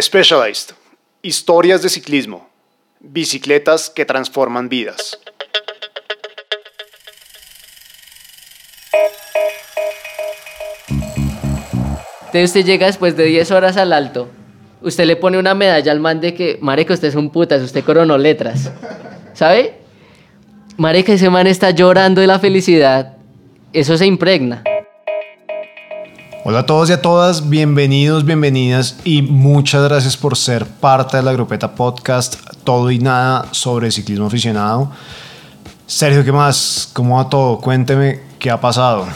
Specialized. Historias de ciclismo. Bicicletas que transforman vidas. Entonces usted llega después de 10 horas al alto. Usted le pone una medalla al man de que, marica, usted es un putas, usted coronó letras. ¿Sabe? Marica, ese man está llorando de la felicidad. Eso se impregna. Hola a todos y a todas, bienvenidos, bienvenidas y muchas gracias por ser parte de la grupeta podcast Todo y Nada sobre ciclismo aficionado. Sergio, ¿qué más? ¿Cómo va todo? Cuénteme qué ha pasado.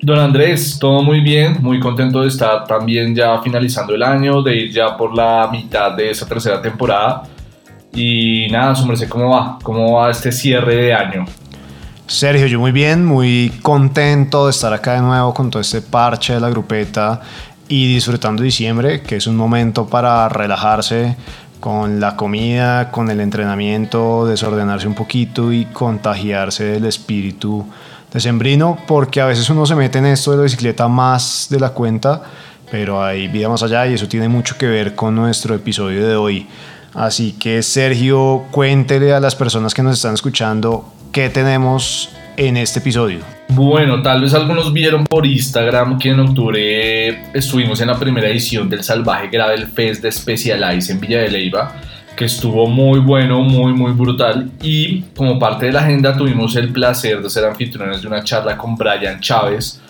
Don Andrés, todo muy bien, muy contento de estar también ya finalizando el año, de ir ya por la mitad de esa tercera temporada. Y nada, su ¿cómo va? ¿Cómo va este cierre de año? Sergio, yo muy bien, muy contento de estar acá de nuevo con todo este parche de la grupeta y disfrutando diciembre, que es un momento para relajarse con la comida, con el entrenamiento, desordenarse un poquito y contagiarse del espíritu decembrino, porque a veces uno se mete en esto de la bicicleta más de la cuenta, pero hay vida más allá y eso tiene mucho que ver con nuestro episodio de hoy. Así que Sergio, cuéntele a las personas que nos están escuchando qué tenemos en este episodio. Bueno, tal vez algunos vieron por Instagram que en octubre estuvimos en la primera edición del Salvaje Gravel Fest de Specialized en Villa de Leyva que estuvo muy bueno, muy, muy brutal. Y como parte de la agenda tuvimos el placer de ser anfitriones de una charla con Brian Chávez.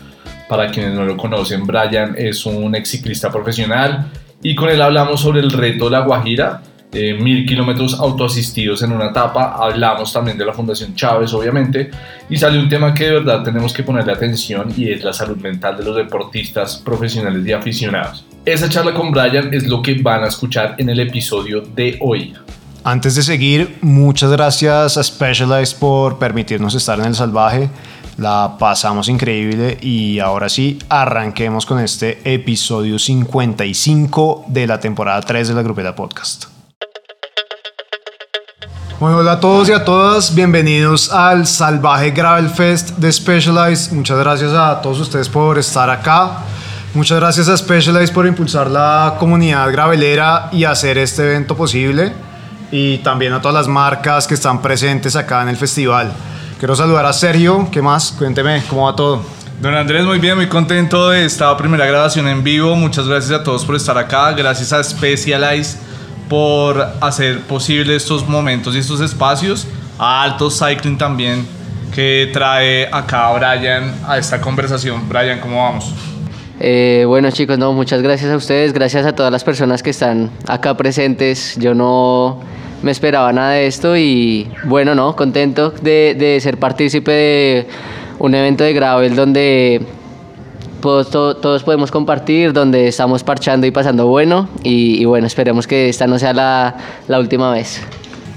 Para quienes no lo conocen, Brian es un ex ciclista profesional y con él hablamos sobre el reto La Guajira, eh, mil kilómetros autoasistidos en una etapa. Hablamos también de la Fundación Chávez, obviamente, y salió un tema que de verdad tenemos que ponerle atención y es la salud mental de los deportistas profesionales y aficionados. Esa charla con Brian es lo que van a escuchar en el episodio de hoy. Antes de seguir, muchas gracias a Specialized por permitirnos estar en el salvaje. La pasamos increíble y ahora sí, arranquemos con este episodio 55 de la temporada 3 de la Grupeta Podcast. Bueno, hola a todos y a todas, bienvenidos al Salvaje Gravel Fest de Specialized. Muchas gracias a todos ustedes por estar acá. Muchas gracias a Specialized por impulsar la comunidad gravelera y hacer este evento posible. Y también a todas las marcas que están presentes acá en el festival. Quiero saludar a Sergio. ¿Qué más? Cuénteme, ¿cómo va todo? Don Andrés, muy bien, muy contento de esta primera grabación en vivo. Muchas gracias a todos por estar acá. Gracias a Specialized por hacer posible estos momentos y estos espacios. A Alto Cycling también, que trae acá a Brian a esta conversación. Brian, ¿cómo vamos? Eh, bueno chicos, no, muchas gracias a ustedes, gracias a todas las personas que están acá presentes. Yo no me esperaba nada de esto y bueno, no, contento de, de ser partícipe de un evento de gravel donde todos, todos podemos compartir, donde estamos parchando y pasando bueno y, y bueno, esperemos que esta no sea la, la última vez.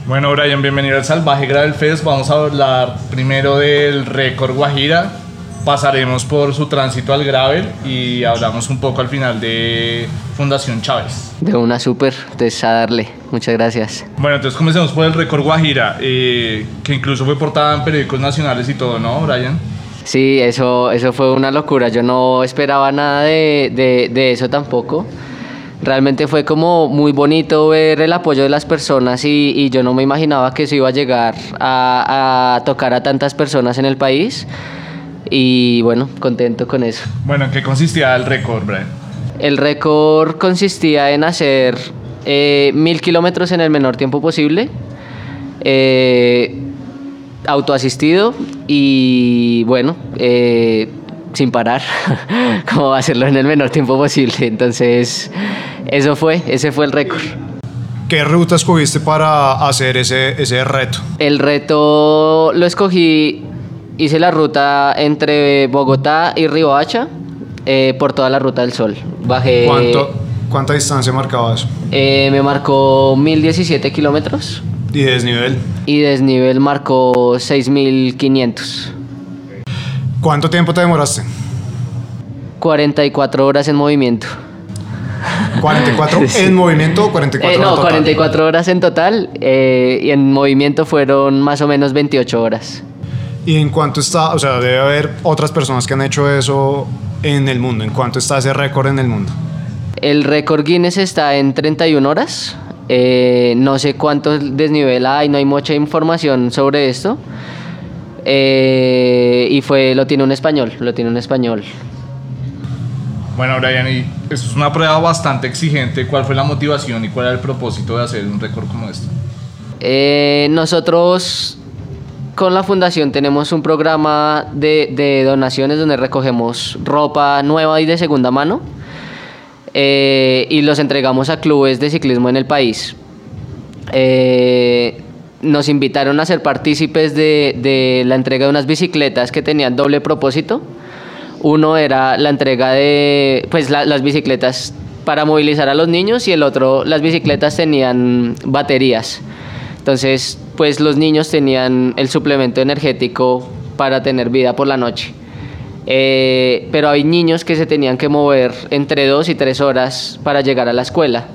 Bueno, Brian, bienvenido al Salvaje Gravel Fest. Vamos a hablar primero del récord Guajira, pasaremos por su tránsito al gravel y hablamos un poco al final de Fundación Chávez. De una super, entonces a darle. Muchas gracias. Bueno, entonces comencemos por el récord Guajira, eh, que incluso fue portada en periódicos nacionales y todo, ¿no, Brian? Sí, eso, eso fue una locura. Yo no esperaba nada de, de, de eso tampoco. Realmente fue como muy bonito ver el apoyo de las personas y, y yo no me imaginaba que eso iba a llegar a, a tocar a tantas personas en el país y bueno, contento con eso. Bueno, ¿en qué consistía el récord, Brian? El récord consistía en hacer eh, mil kilómetros en el menor tiempo posible, eh, autoasistido y bueno, eh, sin parar, como hacerlo en el menor tiempo posible. Entonces, eso fue, ese fue el récord. ¿Qué ruta escogiste para hacer ese, ese reto? El reto lo escogí hice la ruta entre Bogotá y Riohacha eh, por toda la ruta del sol. Bajé. ¿Cuánto, ¿Cuánta distancia marcaba eso? Eh, me marcó 1017 kilómetros. ¿Y desnivel? Y desnivel marcó 6500. ¿Cuánto tiempo te demoraste? 44 horas en movimiento. ¿44 sí. en movimiento o 44 eh, no, en total? 44 horas en total eh, y en movimiento fueron más o menos 28 horas. ¿Y en cuánto está? O sea, debe haber otras personas que han hecho eso en el mundo. ¿En cuánto está ese récord en el mundo? El récord Guinness está en 31 horas. Eh, no sé cuánto desnivel hay, no hay mucha información sobre esto. Eh, y fue, lo tiene un español, lo tiene un español. Bueno, Brian, y es una prueba bastante exigente. ¿Cuál fue la motivación y cuál era el propósito de hacer un récord como este? Eh, nosotros con la fundación tenemos un programa de, de, donaciones donde recogemos ropa nueva y de segunda mano eh, y los entregamos a clubes de ciclismo en el país. Eh, nos invitaron a ser partícipes de, la entrega de unas bicicletas que tenían doble propósito. Uno era la entrega de pues, la, las bicicletas para movilizar a los niños y el otro, las bicicletas tenían baterías. Entonces, pues los niños tenían el suplemento energético para tener vida por la noche. Eh, pero hay niños que se tenían que mover entre dos y tres horas para llegar a la escuela.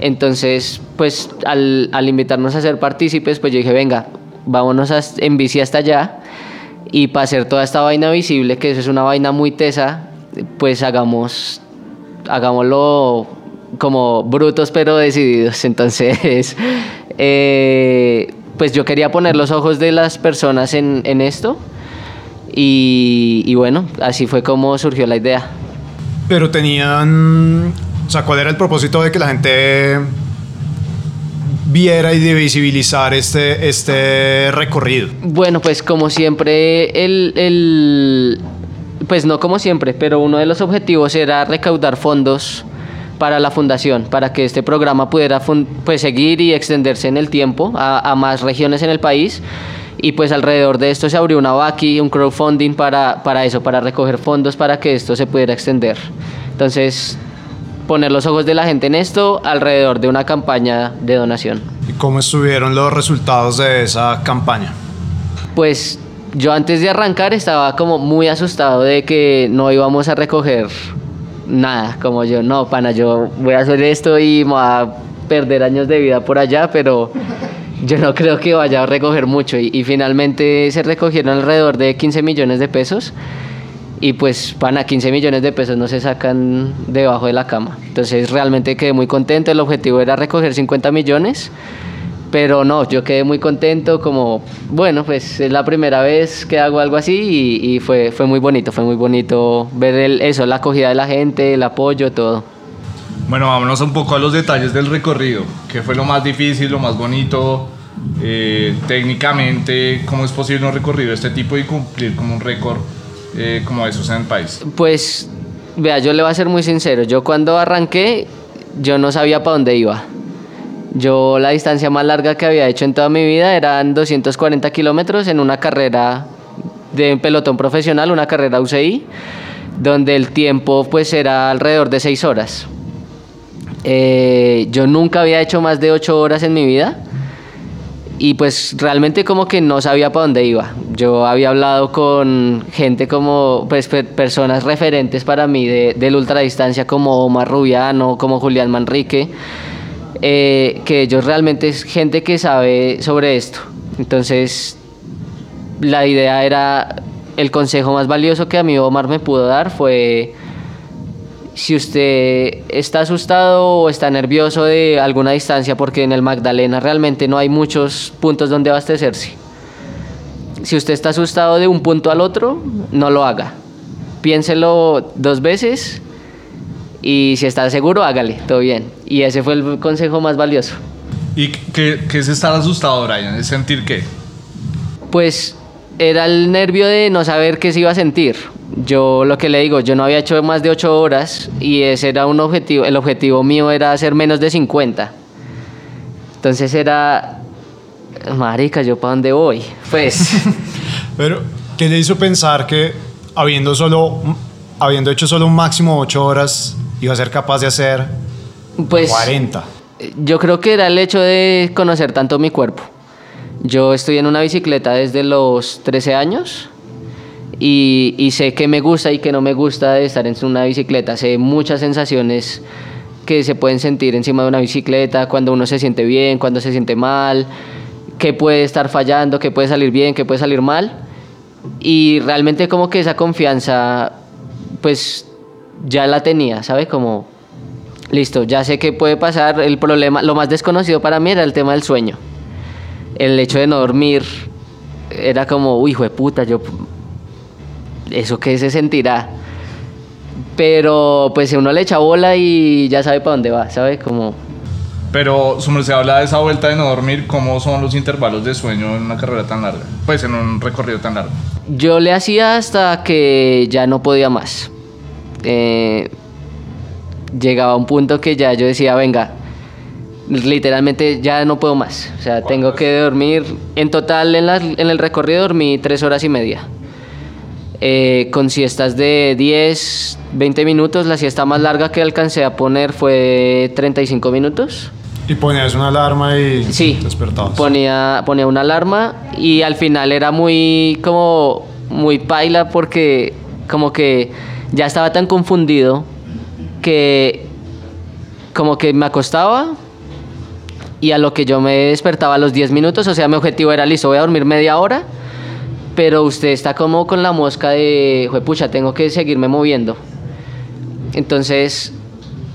Entonces, pues al, al invitarnos a ser partícipes, pues yo dije, venga, vámonos a, en bici hasta allá y para hacer toda esta vaina visible, que eso es una vaina muy tesa, pues hagamos, hagámoslo como brutos pero decididos. Entonces, eh, pues yo quería poner los ojos de las personas en, en esto y, y, bueno, así fue como surgió la idea. Pero tenían, o sea, ¿cuál era el propósito de que la gente viera y de visibilizar este, este recorrido? Bueno, pues como siempre, el, el, pues no como siempre, pero uno de los objetivos era recaudar fondos para la fundación, para que este programa pudiera pues, seguir y extenderse en el tiempo a, a, más regiones en el país. Y pues alrededor de esto se abrió una vaqui, un crowdfunding para, para eso, para recoger fondos para que esto se pudiera extender. Entonces, poner los ojos de la gente en esto alrededor de una campaña de donación. ¿Y cómo estuvieron los resultados de esa campaña? Pues yo antes de arrancar estaba como muy asustado de que no íbamos a recoger nada, como yo, no, pana, yo voy a hacer esto y me voy a perder años de vida por allá, pero yo no creo que vaya a recoger mucho. Y, finalmente se recogieron alrededor de 15 millones de pesos. Y pues, pana, 15 millones de pesos no se sacan debajo de la cama. Entonces realmente quedé muy contento. El objetivo era recoger 50 millones. Pero no, yo quedé muy contento, como, bueno, pues es la primera vez que hago algo así y, y fue, fue muy bonito, fue muy bonito ver el, eso, la acogida de la gente, el apoyo, todo. Bueno, vámonos un poco a los detalles del recorrido. ¿Qué fue lo más difícil, lo más bonito? Eh, técnicamente, ¿cómo es posible un recorrido de este tipo y cumplir como un récord eh, como esos en el país? Pues, vea, yo le voy a ser muy sincero. Yo cuando arranqué, yo no sabía para dónde iba. Yo la distancia más larga que había hecho en toda mi vida eran 240 kilómetros en una carrera de pelotón profesional, una carrera UCI, donde el tiempo pues era alrededor de 6 horas. Eh, yo nunca había hecho más de 8 horas en mi vida y pues realmente como que no sabía para dónde iba. Yo había hablado con gente como pues, personas referentes para mí de, de la ultradistancia como Omar Rubiano, como Julián Manrique eh, que ellos realmente es gente que sabe sobre esto. Entonces, la idea era, el consejo más valioso que a mí Omar me pudo dar fue, si usted está asustado o está nervioso de alguna distancia, porque en el Magdalena realmente no hay muchos puntos donde abastecerse. Si usted está asustado de un punto al otro, no lo haga. Piénselo dos veces y si está seguro, hágale, todo bien. Y ese fue el consejo más valioso. ¿Y qué, qué es estar asustado, Brian? ¿Es sentir qué? Pues era el nervio de no saber qué se iba a sentir. Yo lo que le digo, yo no había hecho más de 8 horas y ese era un objetivo, el objetivo mío era hacer menos de 50. Entonces era, marica, ¿yo para dónde voy? Pues... Pero, ¿qué le hizo pensar que habiendo solo, habiendo hecho solo un máximo de 8 horas, iba a ser capaz de hacer pues, 40. Yo creo que era el hecho de conocer tanto mi cuerpo. Yo estoy en una bicicleta desde los 13 años y, sé que me gusta y que no me gusta de estar en una bicicleta. Sé muchas sensaciones que se pueden sentir encima de una bicicleta, cuando uno se siente bien, cuando se siente mal, qué puede estar fallando, qué puede salir bien, qué puede salir mal. Y realmente como que esa confianza, pues ya la tenía, ¿sabe? Como listo, ya sé qué puede pasar. El problema, lo más desconocido para mí era el tema del sueño. El hecho de no dormir era como, uy, hijo de puta, yo. ¿Eso qué se sentirá? Pero pues uno le echa bola y ya sabe para dónde va, ¿sabe? Como. Pero su merced habla de esa vuelta de no dormir, ¿cómo son los intervalos de sueño en una carrera tan larga? Pues en un recorrido tan largo. Yo le hacía hasta que ya no podía más. Eh, llegaba a un punto que ya yo decía, venga, literalmente ya no puedo más. O sea, tengo que dormir. En total, en, las- en el recorrido dormí tres horas y media. Eh, con siestas de 10, 20 minutos. La siesta más larga que alcancé a poner fue 35 minutos. Y ponías una alarma y Sí, despertabas. ponía, ponía una alarma y al final era muy como muy paila porque como que ya estaba tan confundido que como que me acostaba y a lo que yo me despertaba a los 10 minutos, o sea, mi objetivo era listo, voy a dormir media hora, pero usted está como con la mosca de, pucha, tengo que seguirme moviendo. Entonces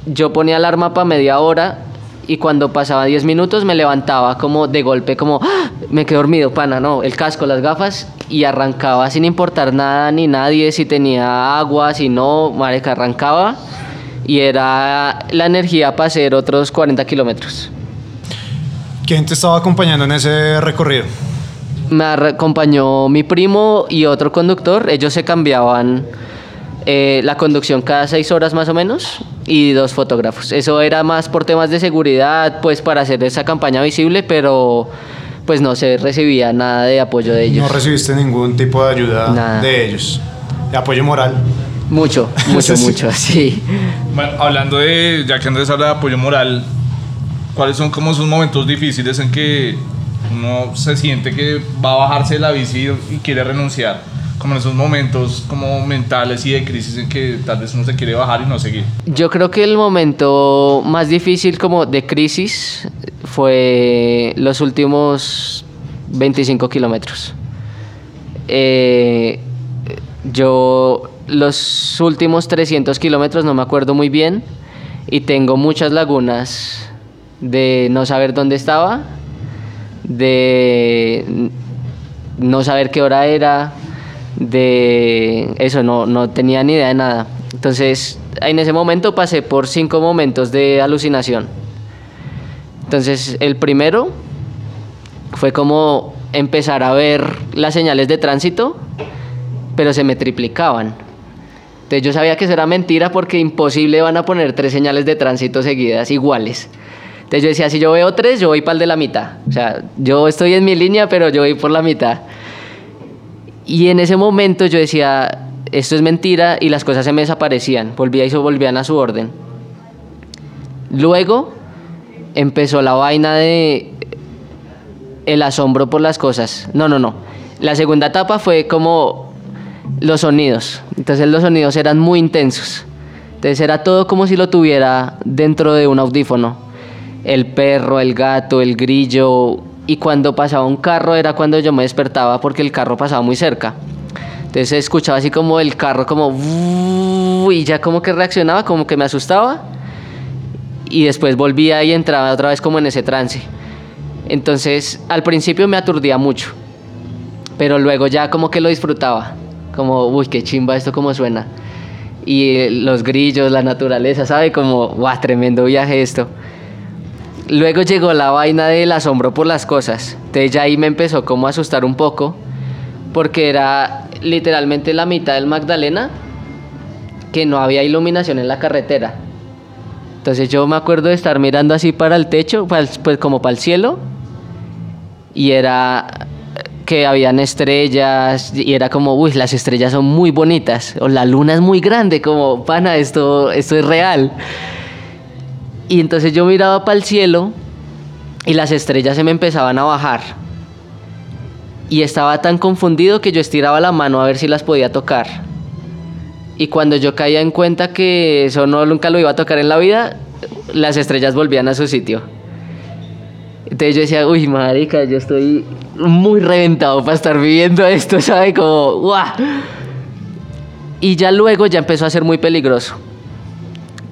yo ponía alarma para media hora y cuando pasaba 10 minutos me levantaba como de golpe, como ¡Ah! me quedé dormido, pana, no, el casco, las gafas y arrancaba sin importar nada ni nadie, si tenía agua, si no, marica, arrancaba y era la energía para hacer otros 40 kilómetros. ¿Quién te estaba acompañando en ese recorrido? Me acompañó mi primo y otro conductor. Ellos se cambiaban eh, la conducción cada seis horas más o menos y dos fotógrafos. Eso era más por temas de seguridad, pues para hacer esa campaña visible, pero pues no se recibía nada de apoyo de ellos. No recibiste ningún tipo de ayuda Nada. de ellos. De apoyo moral. mucho, mucho, Sí. mucho, sí. Bueno, hablando de, ya que Andrés habla de apoyo moral, ¿cuáles son como esos momentos difíciles en que uno se siente que va a bajarse de la bici y quiere renunciar? Como en esos momentos como mentales y de crisis en que tal vez uno se quiere bajar y no seguir. Yo creo que el momento más difícil como de crisis fue los últimos 25 kilómetros. Eh, yo los últimos 300 kilómetros no me acuerdo muy bien y tengo muchas lagunas de no saber dónde estaba, de no saber qué hora era, de eso, no, no tenía ni idea de nada. Entonces, en ese momento pasé por cinco momentos de alucinación. Entonces, el primero fue como empezar a ver las señales de tránsito, pero se me triplicaban. Entonces yo sabía que eso era mentira porque imposible van a poner tres señales de tránsito seguidas iguales. Entonces yo decía, si yo veo tres, yo voy para el de la mitad. O sea, yo estoy en mi línea, pero yo voy por la mitad. Y en ese momento yo decía, esto es mentira y las cosas se me desaparecían. Volvía y se volvían a su orden. Luego empezó la vaina de el asombro por las cosas. No, no, no. La segunda etapa fue como los sonidos. Entonces los sonidos eran muy intensos. Entonces era todo como si lo tuviera dentro de un audífono. El perro, el gato, el grillo. Y cuando pasaba un carro era cuando yo me despertaba porque el carro pasaba muy cerca. Entonces escuchaba así como el carro como... Y ya como que reaccionaba, como que me asustaba. Y después volvía y entraba otra vez como en ese trance. Entonces al principio me aturdía mucho. Pero luego ya como que lo disfrutaba. Como, uy, qué chimba esto como suena. Y eh, los grillos, la naturaleza, ¿sabe? Como, guau, tremendo viaje esto. Luego llegó la vaina del asombro por las cosas. Entonces ya ahí me empezó como a asustar un poco. Porque era literalmente la mitad del Magdalena que no había iluminación en la carretera. Entonces yo me acuerdo de estar mirando así para el techo, pues como para el cielo. Y era que habían estrellas y era como, uy, las estrellas son muy bonitas. O la luna es muy grande, como, pana, esto, esto es real. Y entonces yo miraba para el cielo y las estrellas se me empezaban a bajar. Y estaba tan confundido que yo estiraba la mano a ver si las podía tocar. Y cuando yo caía en cuenta que eso no nunca lo iba a tocar en la vida, las estrellas volvían a su sitio. Entonces yo decía, uy, marica, yo estoy muy reventado para estar viviendo esto, ¿sabe? Como, ¡guau! Y ya luego ya empezó a ser muy peligroso.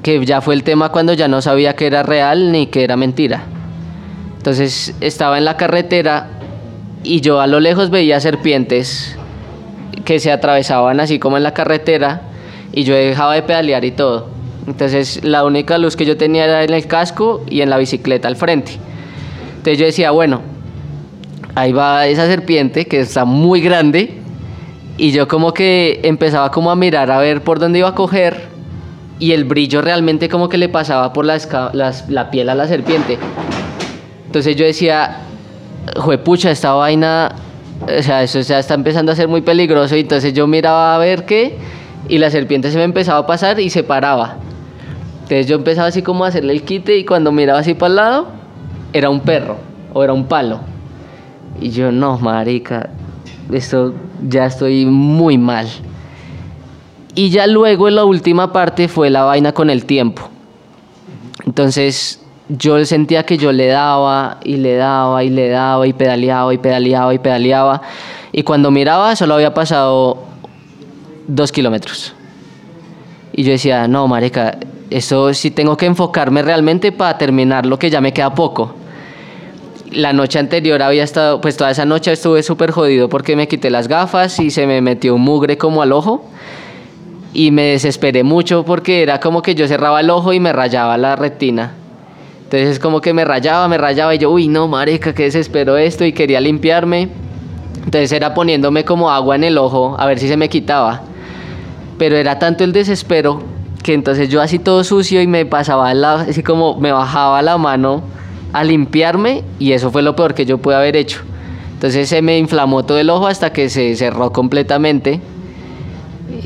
Que ya fue el tema cuando ya no sabía que era real ni que era mentira. Entonces estaba en la carretera y yo a lo lejos veía serpientes que se atravesaban así como en la carretera y yo dejaba de pedalear y todo. Entonces la única luz que yo tenía era en el casco y en la bicicleta al frente. Entonces yo decía, bueno, ahí va esa serpiente que está muy grande y yo como que empezaba como a mirar a ver por dónde iba a coger y el brillo realmente como que le pasaba por la, esca- las- la piel a la serpiente. Entonces yo decía, juepucha, esta vaina, o sea, eso está empezando a ser muy peligroso. Y entonces yo miraba a ver qué, y la serpiente se me empezaba a pasar y se paraba. Entonces yo empezaba así como a hacerle el quite, y cuando miraba así para el lado, era un perro o era un palo. Y yo, no, marica, esto ya estoy muy mal. Y ya luego en la última parte fue la vaina con el tiempo. Entonces yo sentía que yo le daba y le daba y le daba y pedaleaba y pedaleaba y pedaleaba. Y cuando miraba solo había pasado dos kilómetros. Y yo decía, no, marica, eso sí tengo que enfocarme realmente para terminar lo que ya me queda poco. La noche anterior había estado, pues toda esa noche estuve súper jodido porque me quité las gafas y se me metió un mugre como al ojo y me desesperé mucho porque era como que yo cerraba el ojo y me rayaba la retina. Entonces como que me rayaba, me rayaba y yo, uy, no, marica, qué desespero esto y quería limpiarme. Entonces era poniéndome como agua en el ojo a ver si se me quitaba. Pero era tanto el desespero que entonces yo así todo sucio y me pasaba la, así como me bajaba la mano a limpiarme y eso fue lo peor que yo pude haber hecho. Entonces se me inflamó todo el ojo hasta que se cerró completamente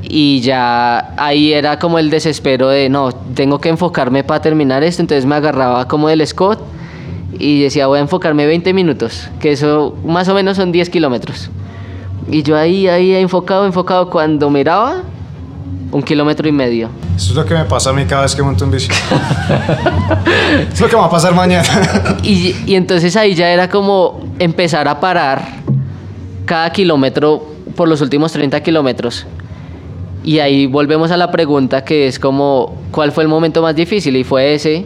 y ya ahí era como el desespero de no, tengo que enfocarme para terminar esto, entonces me agarraba como del Scott y decía voy a enfocarme 20 minutos, que eso más o menos son 10 kilómetros. Y yo ahí, ahí enfocado, enfocado, cuando miraba, un kilómetro y medio. Eso es lo que me pasa a mí cada vez que monto en bici. es lo que me va a pasar mañana. Y, y entonces ahí ya era como empezar a parar cada kilómetro por los últimos 30 kilómetros. Y ahí volvemos a la pregunta que es como, ¿cuál fue el momento más difícil? Y fue ese,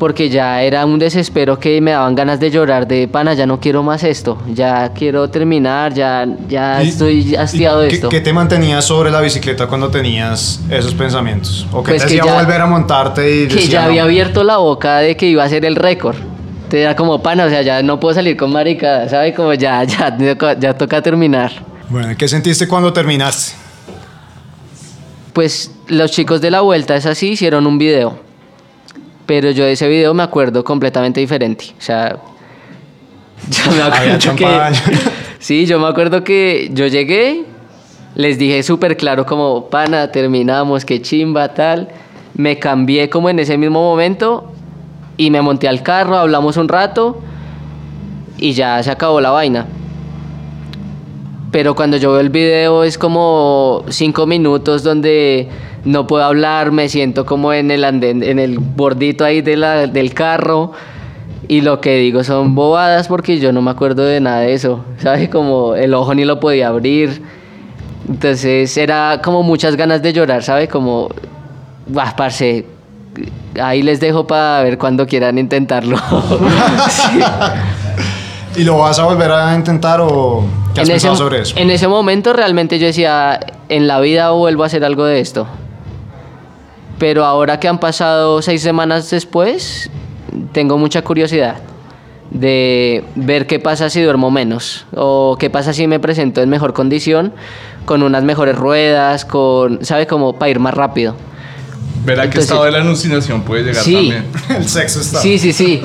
porque ya era un desespero que me daban ganas de llorar, de pana, ya no quiero más esto, ya quiero terminar, ya, ya estoy hastiado de ¿qué- esto. ¿Qué te mantenías sobre la bicicleta cuando tenías esos pensamientos? ¿O qué Pues te que hacía ya- volver a montarte y que decía, ya no? había abierto la boca de que iba a ser el récord. Entonces era como pana, o sea, ya no puedo salir con maricada, ¿sabes? Como ya, ya, ya toca terminar. Bueno, ¿qué sentiste cuando terminaste? Pues los chicos de la vuelta es así, hicieron un video. Pero yo de ese video me acuerdo completamente diferente. O sea, yo me acuerdo que... Sí, yo me acuerdo que yo llegué, les dije súper claro como, pana, terminamos, qué chimba, tal. Me cambié como en ese mismo momento y me monté al carro, hablamos un rato y ya se acabó la vaina. Pero cuando yo veo el video es como cinco minutos donde no puedo hablar, me siento como en el andén, en el bordito ahí de la- del carro. Y lo que digo son bobadas porque yo no me acuerdo de nada de eso. ¿Sabes? Como el ojo ni lo podía abrir. Entonces era como muchas ganas de llorar, ¿sabes? Como, bah, parce, ahí les dejo para ver cuando quieran intentarlo. ¿Y lo vas a volver a intentar o qué has en, ese, pensado sobre eso? en ese momento realmente yo decía, en la vida vuelvo a hacer algo de esto. Pero ahora que han pasado seis semanas después, tengo mucha curiosidad de ver qué pasa si duermo menos o qué pasa si me presento en mejor condición, con unas mejores ruedas, con, ¿sabe? Como para ir más rápido. Verá qué Entonces- estado de la alucinación puede llegar Sí. también. El sexo está. Sí, sí, sí.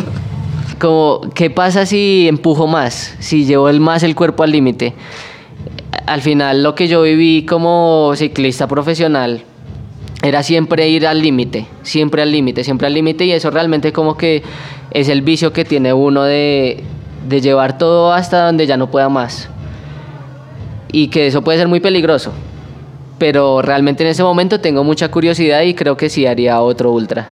Como, ¿qué pasa si empujo más? Si llevo el más el cuerpo al límite. Al final, lo que yo viví como ciclista profesional era siempre ir al límite, siempre al límite, siempre al límite, y eso realmente como que es el vicio que tiene uno de, de llevar todo hasta donde ya no pueda más. Y que eso puede ser muy peligroso. Pero realmente en ese momento tengo mucha curiosidad y creo que sí haría otro ultra.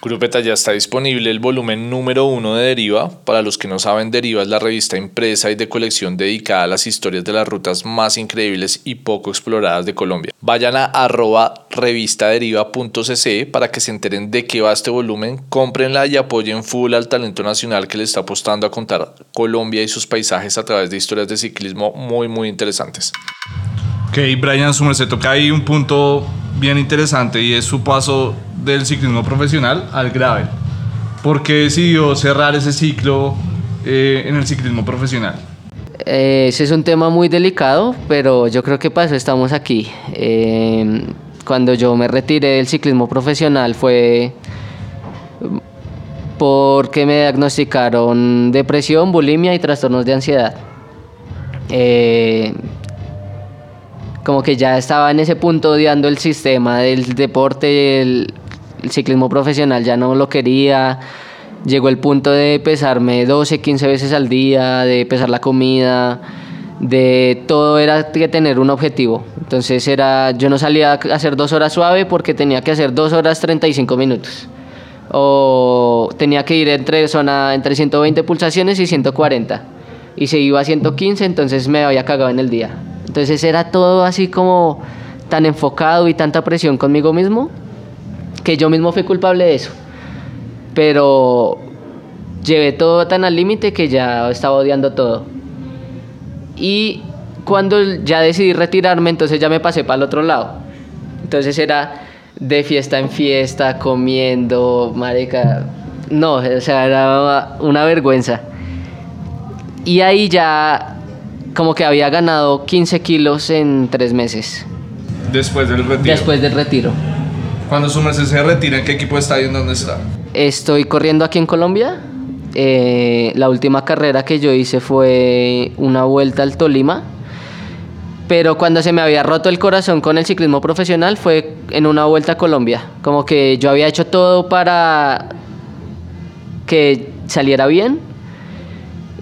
Grupeta ya está disponible el volumen número uno de Deriva. Para los que no saben, Deriva es la revista impresa y de colección dedicada a las historias de las rutas más increíbles y poco exploradas de Colombia. Vayan a arroba revistaderiva.cc para que se enteren de qué va este volumen, cómprenla y apoyen full al talento nacional que le está apostando a contar Colombia y sus paisajes a través de historias de ciclismo muy muy interesantes. Ok, Brian Summer se toca ahí un punto bien interesante y es su paso del ciclismo profesional al gravel. ¿Por qué decidió cerrar ese ciclo eh, en el ciclismo profesional? Eh, ese es un tema muy delicado, pero yo creo que para eso estamos aquí. Eh, cuando yo me retiré del ciclismo profesional fue porque me diagnosticaron depresión, bulimia y trastornos de ansiedad. Eh, como que ya estaba en ese punto odiando el sistema del deporte, el, ciclismo profesional ya no lo quería. Llegó el punto de pesarme 12, 15 veces al día, de pesar la comida, de todo era tener un objetivo. Entonces era, yo no salía a hacer dos horas suave porque tenía que hacer dos horas 35 minutos. O tenía que ir entre, zona, entre 120 pulsaciones y 140. Y se iba a 115, entonces me había cagado en el día. Entonces era todo así como tan enfocado y tanta presión conmigo mismo que yo mismo fui culpable de eso. Pero llevé todo tan al límite que ya estaba odiando todo. Y cuando ya decidí retirarme, entonces ya me pasé para el otro lado. Entonces era de fiesta en fiesta, comiendo, marica. No, o sea, era una vergüenza. Y ahí ya como que había ganado 15 kilos en tres meses. Después del retiro. Después del retiro. Cuando su merced se retira, ¿en qué equipo está y en dónde está? Estoy corriendo aquí en Colombia. Eh, la última carrera que yo hice fue una vuelta al Tolima. Pero cuando se me había roto el corazón con el ciclismo profesional fue en una vuelta a Colombia. Como que yo había hecho todo para que saliera bien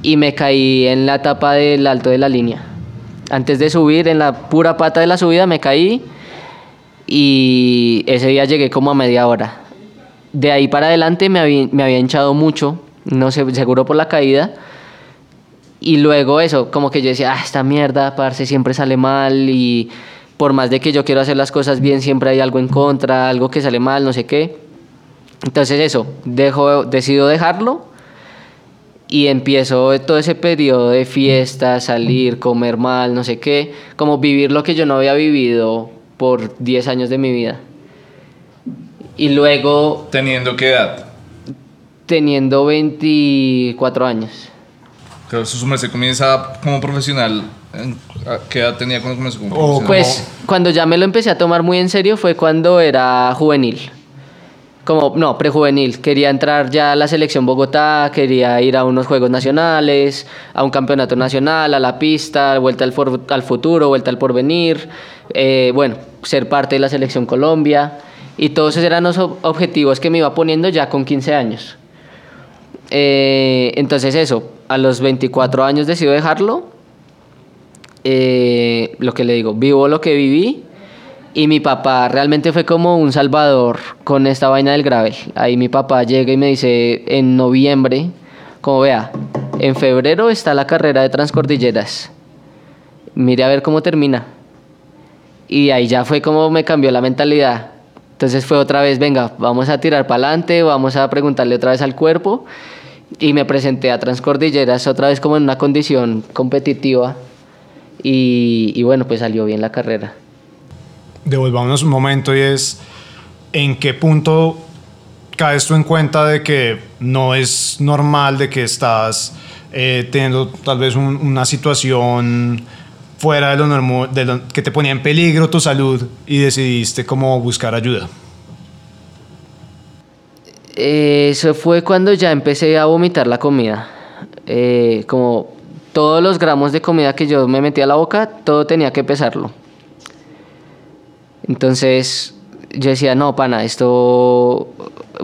y me caí en la etapa del alto de la línea. Antes de subir, en la pura pata de la subida, me caí y ese día llegué como a media hora. De ahí para adelante me había, me había hinchado mucho, no sé, seguro por la caída. Y luego eso, como que yo decía, ah, esta mierda, parce, siempre sale mal y por más de que yo quiero hacer las cosas bien, siempre hay algo en contra, algo que sale mal, no sé qué. Entonces eso, dejo, decido dejarlo y empiezo todo ese periodo de fiesta, salir, comer mal, no sé qué, como vivir lo que yo no había vivido por 10 años de mi vida. Y luego, ¿Teniendo qué edad? teniendo 24 años, que su merced comienza como profesional. ¿en- a ¿Qué edad tenía cuando comenzó como O- profesional? pues cuando ya me lo empecé a tomar muy en serio fue cuando era juvenil. Como, no, prejuvenil. Quería entrar ya a la selección Bogotá, quería ir a unos Juegos Nacionales, a un campeonato nacional, a la pista, vuelta al, futuro, vuelta al porvenir. eh, bueno, ser parte de la selección Colombia. Y todos esos eran los ob- objetivos que me iba poniendo ya con 15 años. Eh, entonces eso, a los 24 años decido dejarlo. Eh, lo que le digo, vivo lo que viví. Y mi papá realmente fue como un salvador con esta vaina del gravel. Ahí mi papá llega y me dice en noviembre, como vea, en febrero está la carrera de Transcordilleras. Mire a ver cómo termina. Y ahí ya fue como me cambió la mentalidad. Entonces fue otra vez, venga, vamos a tirar para adelante, vamos a preguntarle otra vez al cuerpo. Y me presenté a Transcordilleras otra vez como en una condición competitiva. Y, y bueno, pues salió bien la carrera. Devolvámonos un momento y es en qué punto caes tú en cuenta de que no es normal, de que estás eh, teniendo tal vez un- una situación fuera de lo normal, que te ponía en peligro tu salud y decidiste como buscar ayuda. Eso fue cuando ya empecé a vomitar la comida. Eh, como todos los gramos de comida que yo me metía a la boca, todo tenía que pesarlo. Entonces yo decía, no, pana, esto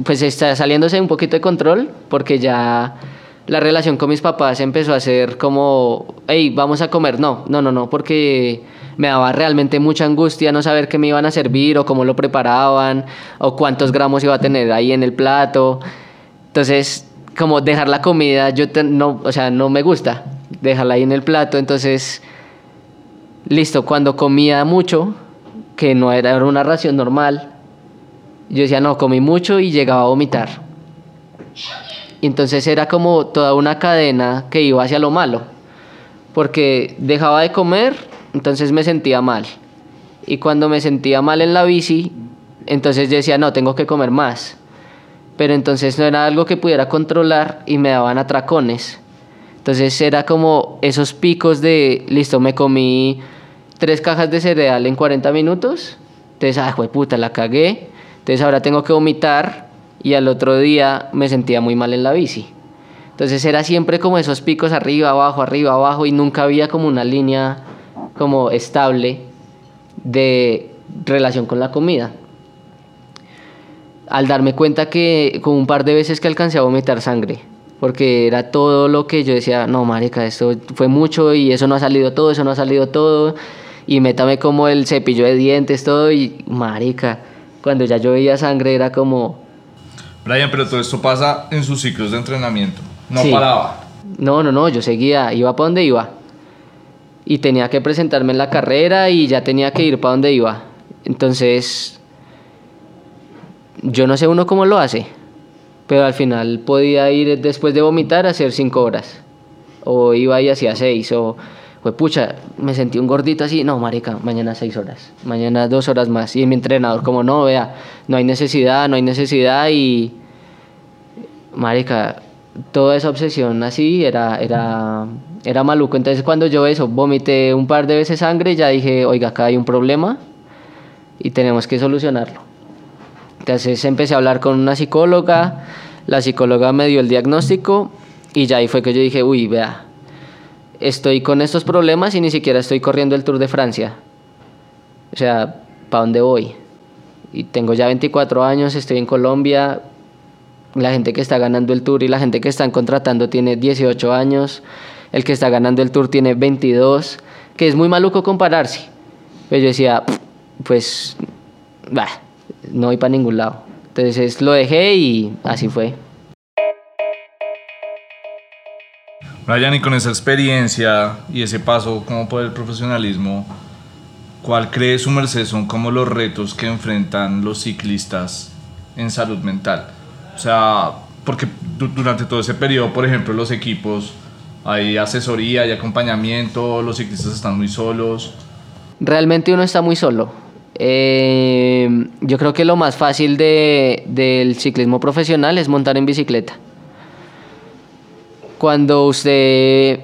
pues está saliéndose un poquito de control porque ya la relación con mis papás empezó a ser como, hey, vamos a comer. No, no, no, no, porque me daba realmente mucha angustia no saber qué me iban a servir o cómo lo preparaban o cuántos gramos iba a tener ahí en el plato. Entonces, como dejar la comida, yo no, o sea, no me gusta dejarla ahí en el plato, entonces listo, cuando comía mucho, que no era, una ración normal, yo decía, no, comí mucho y llegaba a vomitar. Y entonces era como toda una cadena que iba hacia lo malo, porque dejaba de comer, entonces me sentía mal. Y cuando me sentía mal en la bici, entonces yo decía, no, tengo que comer más. Pero entonces no era algo que pudiera controlar y me daban atracones. Entonces era como esos picos de, listo, me comí tres cajas de cereal en 40 minutos. Entonces, ah, puta, la cagué. Entonces ahora tengo que vomitar y al otro día me sentía muy mal en la bici. Entonces era siempre como esos picos arriba, abajo, arriba, abajo y nunca había como una línea como estable de relación con la comida. Al darme cuenta que con un par de veces que alcancé a vomitar sangre, porque era todo lo que yo decía, no, marica, esto fue mucho y eso no ha salido todo, eso no ha salido todo y métame como el cepillo de dientes, todo, y marica, cuando ya yo veía sangre era como... Brian, pero todo esto pasa en sus ciclos de entrenamiento, no paraba. No, no, no, yo seguía, iba para donde iba. Y tenía que presentarme en la carrera y ya tenía que ir para donde iba. Entonces, yo no sé uno cómo lo hace, pero al final podía ir después de vomitar a hacer cinco horas. O iba y hacía seis, o pues pucha, me sentí un gordito así, no, marica, mañana seis horas, mañana dos horas más. Y mi entrenador, como no, vea, no hay necesidad, no hay necesidad y, marica, toda esa obsesión así era, era, era maluco. Entonces cuando yo eso, vomité un par de veces sangre, ya dije, oiga, acá hay un problema y tenemos que solucionarlo. Entonces empecé a hablar con una psicóloga, la psicóloga me dio el diagnóstico y ya ahí fue que yo dije, uy, vea, estoy con estos problemas y ni siquiera estoy corriendo el Tour de Francia. O sea, ¿para dónde voy? Y tengo ya 24 años, estoy en Colombia, la gente que está ganando el Tour y la gente que están contratando tiene 18 años, el que está ganando el Tour tiene 22, que es muy maluco compararse. Pero yo decía, pues, bah, no voy para ningún lado. Entonces lo dejé y así fue. Brian, y con esa experiencia y ese paso como por el profesionalismo, ¿cuál cree su merced son como los retos que enfrentan los ciclistas en salud mental? O sea, porque durante todo ese periodo, por ejemplo, los equipos, hay asesoría, hay acompañamiento, los ciclistas están muy solos. Realmente uno está muy solo. Eh, yo creo que lo más fácil de, del ciclismo profesional es montar en bicicleta cuando usted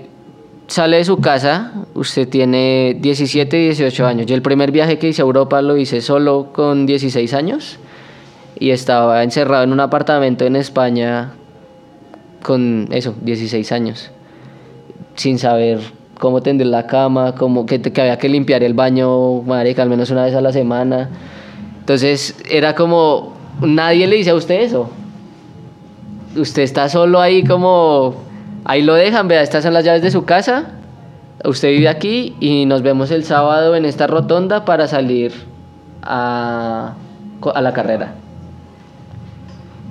sale de su casa, usted tiene 17, 18 años. Yo el primer viaje que hice a Europa lo hice solo con 16 años y estaba encerrado en un apartamento en España con eso, 16 años, sin saber cómo tender la cama, cómo, que, había que limpiar el baño, madre, al menos una vez a la semana. Entonces era como, nadie le dice a usted eso. Usted está solo ahí como Ahí lo dejan, vea, estas son las llaves de su casa. Usted vive aquí y nos vemos el sábado en esta rotonda para salir a, la carrera.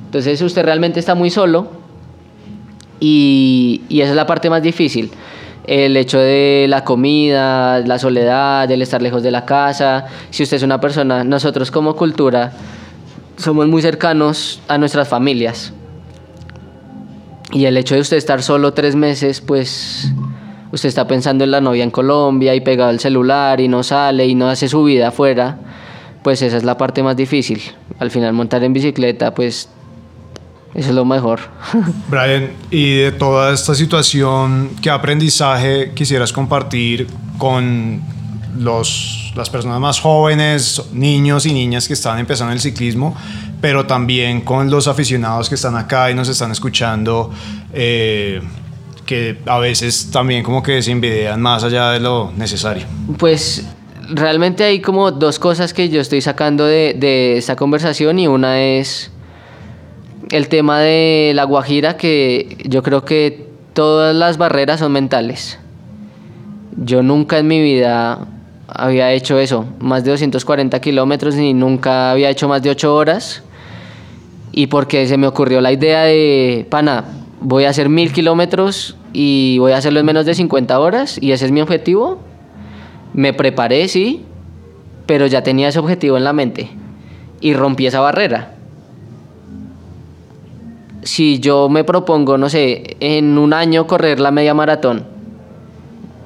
Entonces usted realmente está muy solo y, y esa es la parte más difícil el hecho de la comida, la soledad, el estar lejos de la casa. Si usted es una persona, nosotros como cultura somos muy cercanos a nuestras familias. Y el hecho de usted estar solo tres meses, pues usted está pensando en la novia en Colombia y pegado al celular y no sale y no hace su vida afuera, pues esa es la parte más difícil. Al final montar en bicicleta, pues es lo mejor. Brian, y de toda esta situación, ¿qué aprendizaje quisieras compartir con los, las personas más jóvenes, niños y niñas que están empezando el ciclismo, pero también con los aficionados que están acá y nos están escuchando, eh, que a veces también como que se envidian más allá de lo necesario. Pues realmente hay como dos cosas que yo estoy sacando de, de esta conversación y una es el tema de la guajira, que yo creo que todas las barreras son mentales. Yo nunca en mi vida había hecho eso, más de 240 kilómetros y nunca había hecho más de 8 horas. Y porque se me ocurrió la idea de, pana, voy a hacer mil kilómetros y voy a hacerlo en menos de 50 horas y ese es mi objetivo. Me preparé, sí, pero ya tenía ese objetivo en la mente y rompí esa barrera. Si yo me propongo, no sé, en un año correr la media maratón,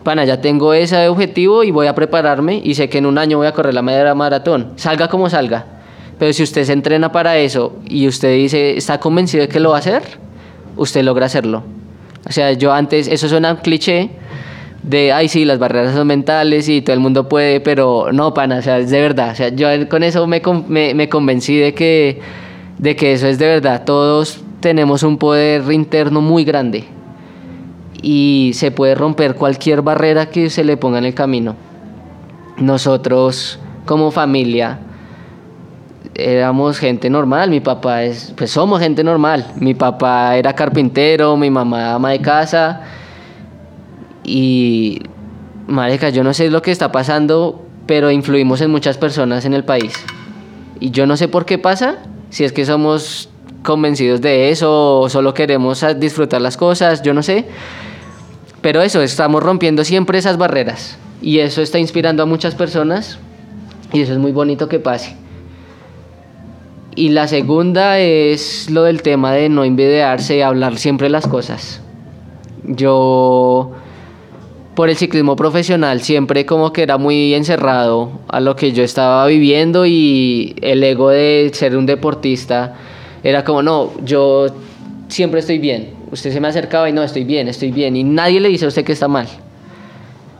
pana, ya tengo ese objetivo y voy a prepararme y sé que en un año voy a correr la media maratón, salga como salga. Pero si usted se entrena para eso y usted dice, está convencido de que lo va a hacer, usted logra hacerlo. O sea, yo antes, eso suena un cliché de, ay, sí, las barreras son mentales y todo el mundo puede, pero no, pana, o sea, es de verdad. O sea, yo con eso me, me, me convencí de que, de que eso es de verdad. Todos tenemos un poder interno muy grande y se puede romper cualquier barrera que se le ponga en el camino. Nosotros como familia éramos gente normal, mi papá es, pues somos gente normal, mi papá era carpintero, mi mamá ama de casa y marica, yo no sé lo que está pasando, pero influimos en muchas personas en el país. Y yo no sé por qué pasa, si es que somos convencidos de eso o solo queremos disfrutar las cosas, yo no sé. Pero eso, estamos rompiendo siempre esas barreras y eso está inspirando a muchas personas y eso es muy bonito que pase. Y la segunda es lo del tema de no envidiarse y hablar siempre las cosas. Yo por el ciclismo profesional siempre como que era muy encerrado a lo que yo estaba viviendo y el ego de ser un deportista era como, no, yo siempre estoy bien. Usted se me acercaba y no, estoy bien, estoy bien. Y nadie le dice a usted que está mal.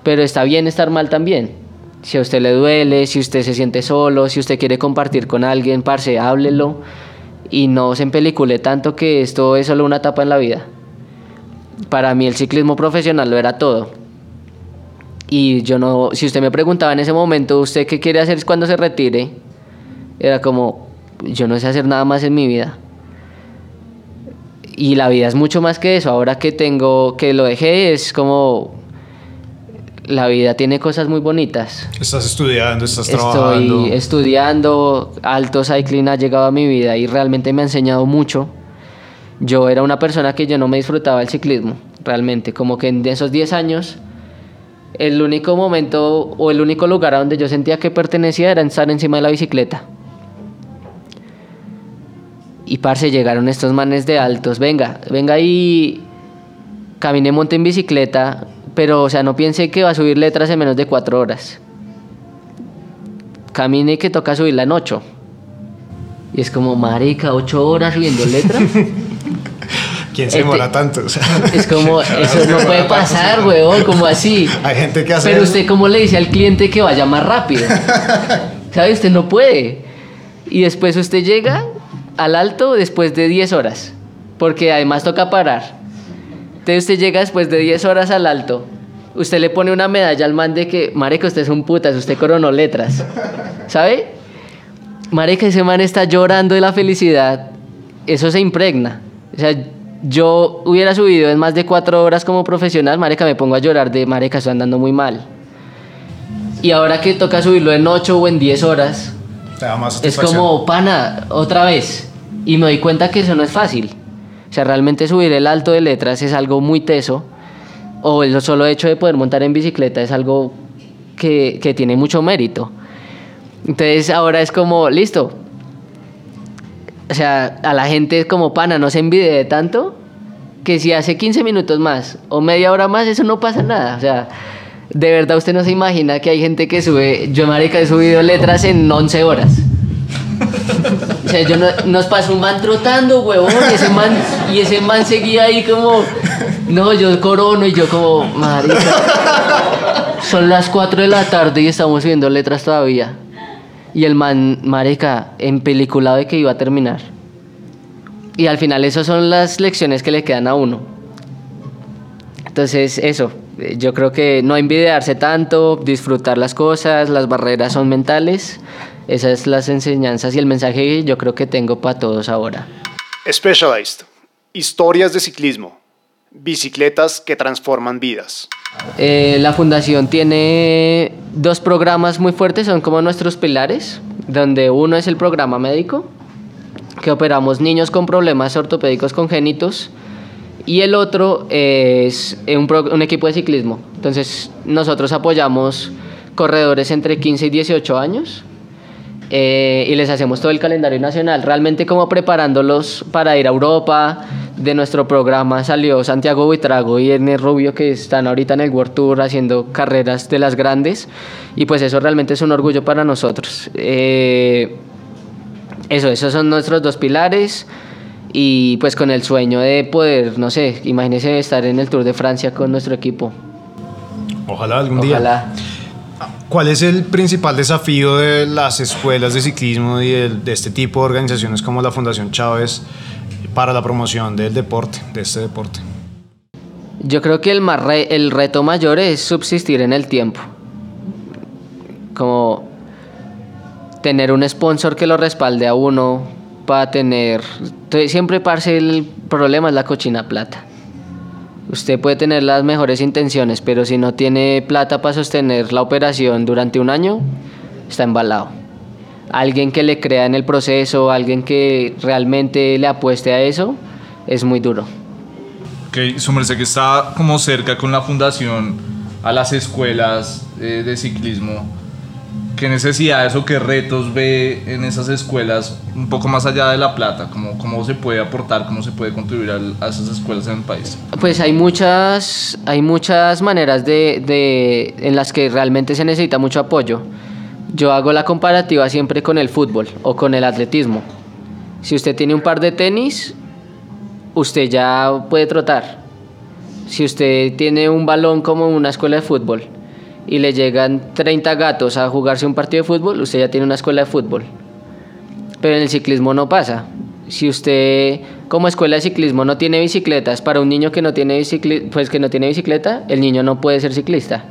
Pero está bien estar mal también. Si a usted le duele, si usted se siente solo, si usted quiere compartir con alguien, parce, háblelo. Y no se empelicule tanto que esto es solo una etapa en la vida. Para mí el ciclismo profesional lo era todo. Y yo no, si usted me preguntaba en ese momento, ¿usted qué quiere hacer cuando se retire? Era como, yo no sé hacer nada más en mi vida. Y la vida es mucho más que eso. Ahora que tengo, que lo dejé, es como la vida tiene cosas muy bonitas. Estás estudiando, estás trabajando. Estoy estudiando, Alto Cycling ha llegado a mi vida y realmente me ha enseñado mucho. Yo era una persona que yo no me disfrutaba el ciclismo, realmente. Como que en esos 10 años, el único momento o el único lugar a donde yo sentía que pertenecía era estar encima de la bicicleta. Y parce, llegaron estos manes de altos. Venga, venga y caminé, monte en bicicleta. Pero, o sea, no piense que va a subir letras en menos de cuatro horas. Camine que toca subirla en ocho. Y es como, marica, ocho horas subiendo letras. ¿Quién se demora tanto? es como, eso no puede pasar, weón, como así. Hay gente que hace. Pero usted, ¿cómo le dice al cliente que vaya más rápido? ¿Sabe? Usted no puede. Y después usted llega al alto después de 10 horas, porque además toca parar. Entonces usted llega después de 10 horas al alto, usted le pone una medalla al man de que, mareca, usted es un putas, usted coronó letras, ¿sabe? Mareca, ese man está llorando de la felicidad, eso se impregna. O sea, yo hubiera subido en más de 4 horas como profesional, mareca, me pongo a llorar de, mareca, estoy andando muy mal. Y ahora que toca subirlo en 8 o en 10 horas, es como, pana, otra vez. Y me doy cuenta que eso no es fácil. O sea, realmente subir el alto de letras es algo muy teso. O el solo hecho de poder montar en bicicleta es algo que, que tiene mucho mérito. Entonces ahora es como, listo. O sea, a la gente es como pana, no se envidie tanto que si hace 15 minutos más o media hora más, eso no pasa nada. O sea, de verdad usted no se imagina que hay gente que sube, yo marica he subido letras en 11 horas. O sea, yo no, nos pasó un man trotando, huevón, y ese man, y ese man seguía ahí como, no, yo corono y yo como, marica, son las 4 de la tarde y estamos subiendo letras todavía. Y el man, marica, en película de que iba a terminar. Y al final esas son las lecciones que le quedan a uno. Entonces, eso, yo creo que no envidiarse tanto, disfrutar las cosas, las barreras son mentales. Esas son las enseñanzas y el mensaje que yo creo que tengo para todos ahora. Specialized. Historias de ciclismo. Bicicletas que transforman vidas. Eh, la fundación tiene dos programas muy fuertes, son como nuestros pilares, donde uno es el programa médico, que operamos niños con problemas ortopédicos congénitos, y el otro es un, pro- un equipo de ciclismo. Entonces nosotros apoyamos corredores entre 15 y 18 años eh, y les hacemos todo el calendario nacional, realmente como preparándolos para ir a Europa. De nuestro programa salió Santiago Buitrago y Ernest Rubio que están ahorita en el World Tour haciendo carreras de las grandes y pues eso realmente es un orgullo para nosotros. Eh, eso, esos son nuestros dos pilares y pues con el sueño de poder, no sé, imagínense estar en el Tour de Francia con nuestro equipo. Ojalá algún día. ¿Cuál es el principal desafío de las escuelas de ciclismo y de este tipo de organizaciones como la Fundación Chávez para la promoción del deporte, de este deporte? Yo creo que el, re- el reto mayor es subsistir en el tiempo. Como tener un sponsor que lo respalde a uno para tener... Siempre, parce, el problema es la cochina plata. Usted puede tener las mejores intenciones, pero si no tiene plata para sostener la operación durante un año, está embalado. Alguien que le crea en el proceso, alguien que realmente le apueste a eso, es muy duro. Ok, su merced que está como cerca con la fundación a las escuelas eh, de ciclismo. ¿Qué necesidades o qué retos ve en esas escuelas un poco más allá de la plata? ¿Cómo, cómo se puede aportar, cómo se puede contribuir al- a esas escuelas en el país? Pues hay muchas, hay muchas maneras de, de- en las que realmente se necesita mucho apoyo. Yo hago la comparativa siempre con el fútbol o con el atletismo. Si usted tiene un par de tenis, usted ya puede trotar. Si usted tiene un balón como una escuela de fútbol y le llegan 30 gatos a jugarse un partido de fútbol, usted ya tiene una escuela de fútbol. Pero en el ciclismo no pasa. Si usted como escuela de ciclismo no tiene bicicletas para un niño que no tiene bicicleta, pues que no tiene bicicleta, el niño no puede ser ciclista.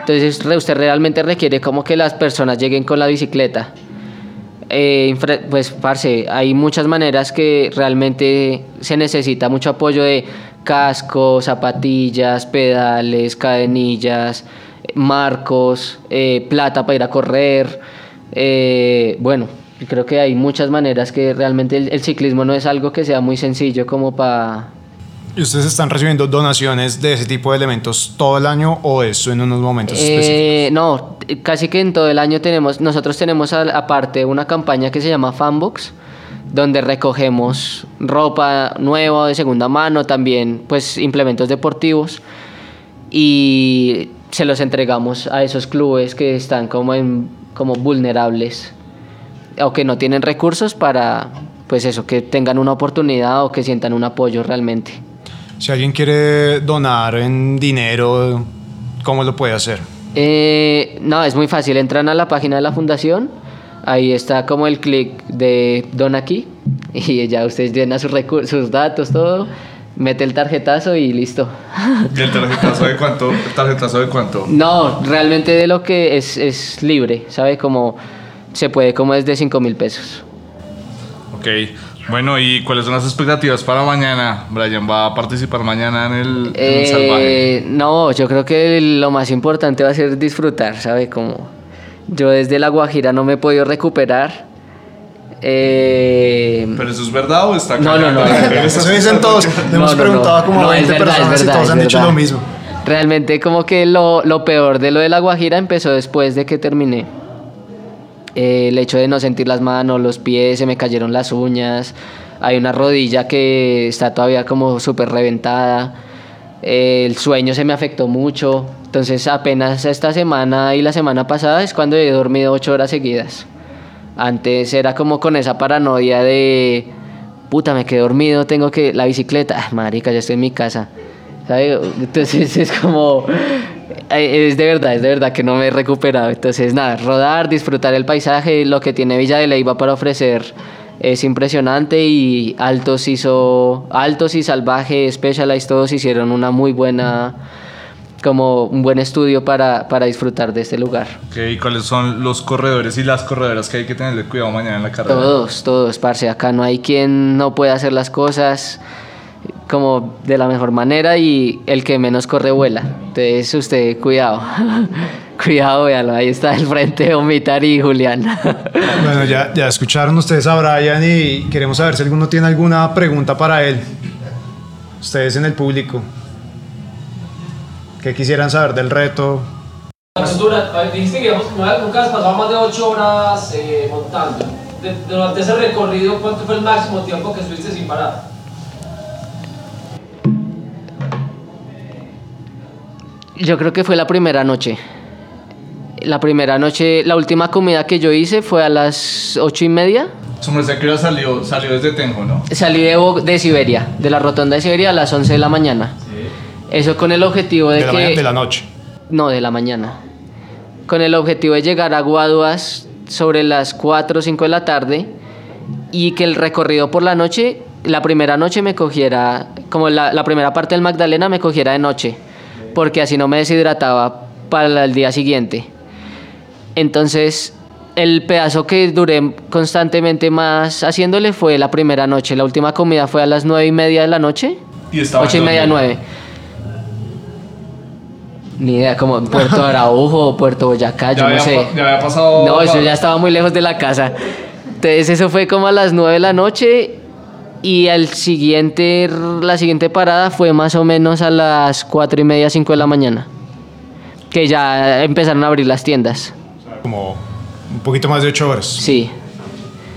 Entonces usted realmente requiere como que las personas lleguen con la bicicleta. Eh, pues, parce, hay muchas maneras que realmente se necesita mucho apoyo de casco, zapatillas, pedales, cadenillas, marcos, eh, plata para ir a correr. eh, bueno, creo que hay muchas maneras que realmente el, el ciclismo no es algo que sea muy sencillo como para... ¿Y ustedes están recibiendo donaciones de ese tipo de elementos todo el año o eso en unos momentos específicos? Eh, no, t- casi que en todo el año tenemos, nosotros tenemos aparte una campaña que se llama Fanbox, donde recogemos ropa nueva de segunda mano, también pues implementos deportivos y se los entregamos a esos clubes que están como en, como vulnerables o que no tienen recursos para pues eso, que tengan una oportunidad o que sientan un apoyo realmente. Si alguien quiere donar en dinero, ¿cómo lo puede hacer? Eh, no, es muy fácil. Entran a la página de la fundación. Ahí está como el clic de Don aquí. Y ya ustedes llenan sus, sus datos, todo. Mete el tarjetazo y listo. ¿Y el tarjetazo de cuánto? ¿El tarjetazo de cuánto? No, realmente de lo que es, es libre, ¿sabe? Como se puede como desde 5 mil pesos. Ok, bueno, ¿y cuáles son las expectativas para mañana? Brian va a participar mañana en el, en el salvaje. Eh, no, yo creo que lo más importante va a ser disfrutar, ¿sabe? Como yo desde la Guajira no me he podido recuperar. Eh, ¿Pero eso es verdad o está No, no, no, es. Eso dicen todos. Le hemos no, preguntado no. como a No, es 20 verdad, es personas y todos han dicho lo mismo. Realmente como que lo, lo peor de lo de la Guajira empezó después de que terminé. Eh, el hecho de no sentir las manos, los pies, se me cayeron las uñas. Hay una rodilla que está todavía como súper reventada. Eh, el sueño se me afectó mucho. Entonces apenas esta semana y la semana pasada es cuando he dormido ocho horas seguidas. Antes era como con esa paranoia de, puta, me quedé dormido, tengo que, la bicicleta, ah, marica, ya estoy en mi casa. ¿Sabe? Entonces es como, eh, es de verdad, es de verdad que no me he recuperado. Entonces nada, rodar, disfrutar el paisaje, lo que tiene Villa de Leyva para ofrecer es impresionante y Altos hizo, Altos y Salvaje, Specialized, todos hicieron una muy buena, como un buen estudio para, para disfrutar de este lugar. Ok, ¿y cuáles son los corredores y las corredoras que hay que tenerle cuidado mañana en la carrera? Todos, todos, parce. Acá no hay quien no pueda hacer las cosas. como de la mejor manera y el que menos corre vuela. Entonces usted, cuidado. cuidado, véalo, ahí está el frente Omitar y Julián. bueno, ya, ya escucharon ustedes a Brian y queremos saber si alguno tiene alguna pregunta para él. Ustedes en el público. ¿Qué quisieran saber del reto? dijiste que nunca has pasado más de 8 horas eh, montando. durante ese recorrido, ¿cuánto fue el máximo tiempo que estuviste sin parar? Yo creo que fue la primera noche. La primera noche, la última comida que yo hice fue a las ocho y media. Su merced que salió, salió desde Tenjo, ¿no? Salí de, de Siberia, de la rotonda de Siberia a las 11 de la mañana. Eso con el objetivo de, de que... La de la noche. No, de la mañana. Con el objetivo de llegar a Guaduas sobre las 4 o 5 de la tarde y que el recorrido por la noche, la primera noche me cogiera, como la, la primera parte del Magdalena me cogiera de noche porque así no me deshidrataba para el día siguiente. Entonces, el pedazo que duré constantemente más haciéndole fue la primera noche. La última comida fue a las nueve y media de la noche. Y estaba Ocho y media, nueve. Ni idea, como Puerto Araujo o Puerto Boyacá, yo no sé. Ya había pasado. No, eso ya estaba muy lejos de la casa. Entonces, eso fue como a las nueve de la noche y el siguiente, la siguiente parada fue más o menos a las 4 y media, 5 de la mañana. Que ya empezaron a abrir las tiendas. Como un poquito más de 8 horas. Sí.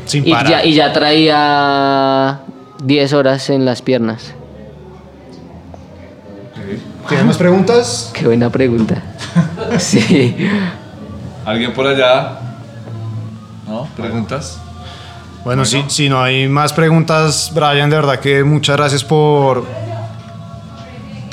Sin Y parar. ya, y ya traía 10 horas en las piernas. ¿Tienen más preguntas? Qué buena pregunta. Sí. ¿Alguien por allá? ¿No? ¿Preguntas? Bueno, Si, si no hay más preguntas, Brian, de verdad que muchas gracias por,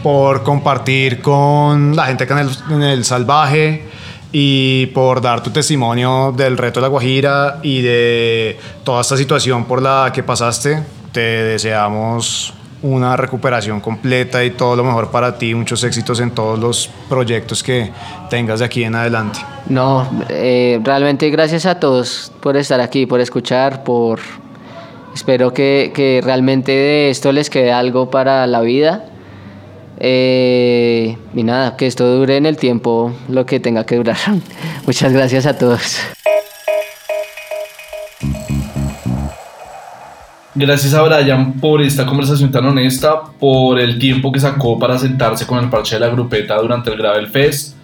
por compartir con la gente acá en el, en el Salvaje y por dar tu testimonio del reto de la Guajira y de toda esta situación por la que pasaste. Te deseamos una recuperación completa y todo lo mejor para ti, muchos éxitos en todos los proyectos que tengas de aquí en adelante. No, eh, realmente gracias a todos por estar aquí, por escuchar, por... Espero que, que realmente de esto les quede algo para la vida. Eh, y nada, que esto dure en el tiempo lo que tenga que durar. Muchas gracias a todos. Gracias a Brian por esta conversación tan honesta, por el tiempo que sacó para sentarse con el parche de la grupeta durante el Gravel Fest.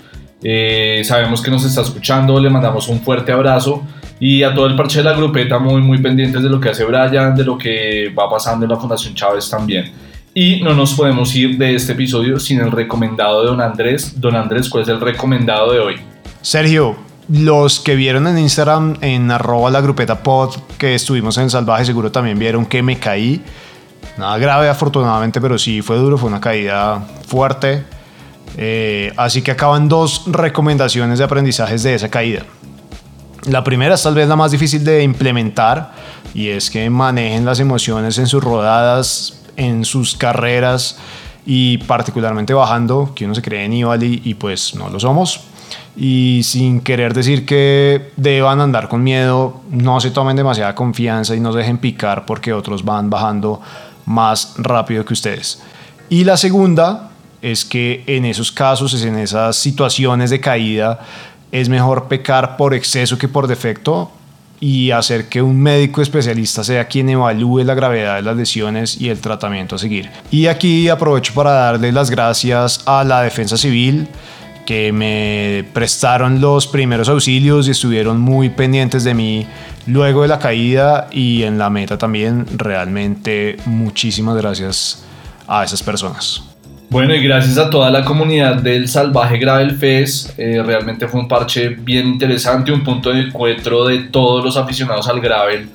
Eh, sabemos que nos está escuchando, le mandamos un fuerte abrazo y a todo el parche de la grupeta muy muy pendientes de lo que hace Brian, de lo que va pasando en la Fundación Chávez también. Y no nos podemos ir de este episodio sin el recomendado de Don Andrés. Don Andrés, ¿cuál es el recomendado de hoy? Sergio, los que vieron en Instagram en arroba la grupeta pod que estuvimos en Salvaje seguro también vieron que me caí. Nada grave afortunadamente, pero sí fue duro, fue una caída fuerte. Eh, así que acaban dos recomendaciones de aprendizajes de esa caída. La primera es tal vez la más difícil de implementar y es que manejen las emociones en sus rodadas, en sus carreras y particularmente bajando, que uno se cree en Ivali y pues no lo somos. Y sin querer decir que deban andar con miedo, no se tomen demasiada confianza y no se dejen picar porque otros van bajando más rápido que ustedes. Y la segunda es que en esos casos, en esas situaciones de caída, es mejor pecar por exceso que por defecto y hacer que un médico especialista sea quien evalúe la gravedad de las lesiones y el tratamiento a seguir. Y aquí aprovecho para darle las gracias a la Defensa Civil me prestaron los primeros auxilios y estuvieron muy pendientes de mí luego de la caída y en la meta también. Realmente muchísimas gracias a esas personas. Bueno, y gracias a toda la comunidad del Salvaje Gravel Fest, eh, realmente fue un parche bien interesante, un punto de encuentro de todos los aficionados al gravel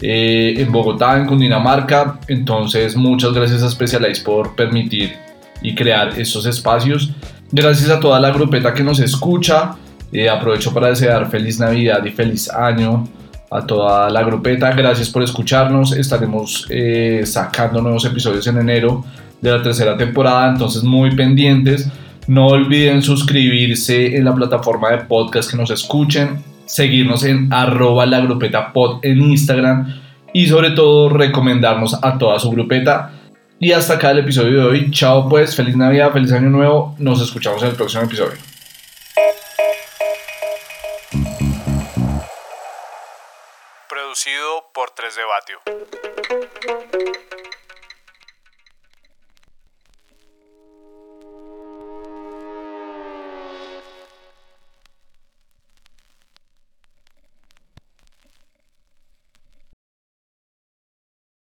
eh, en Bogotá, en Cundinamarca. Entonces, muchas gracias a Specialized por permitir y crear estos espacios. Gracias a toda la grupeta que nos escucha. Eh, aprovecho para desear feliz Navidad y feliz año a toda la grupeta. Gracias por escucharnos. Estaremos eh, sacando nuevos episodios en enero de la tercera temporada, entonces muy pendientes. No olviden suscribirse en la plataforma de podcast que nos escuchen, seguirnos en arroba la grupeta pod en Instagram y sobre todo recomendarnos a toda su grupeta. Y hasta acá el episodio de hoy. Chao pues, feliz Navidad, feliz Año Nuevo. Nos escuchamos en el próximo episodio. Producido por 3 de Batio.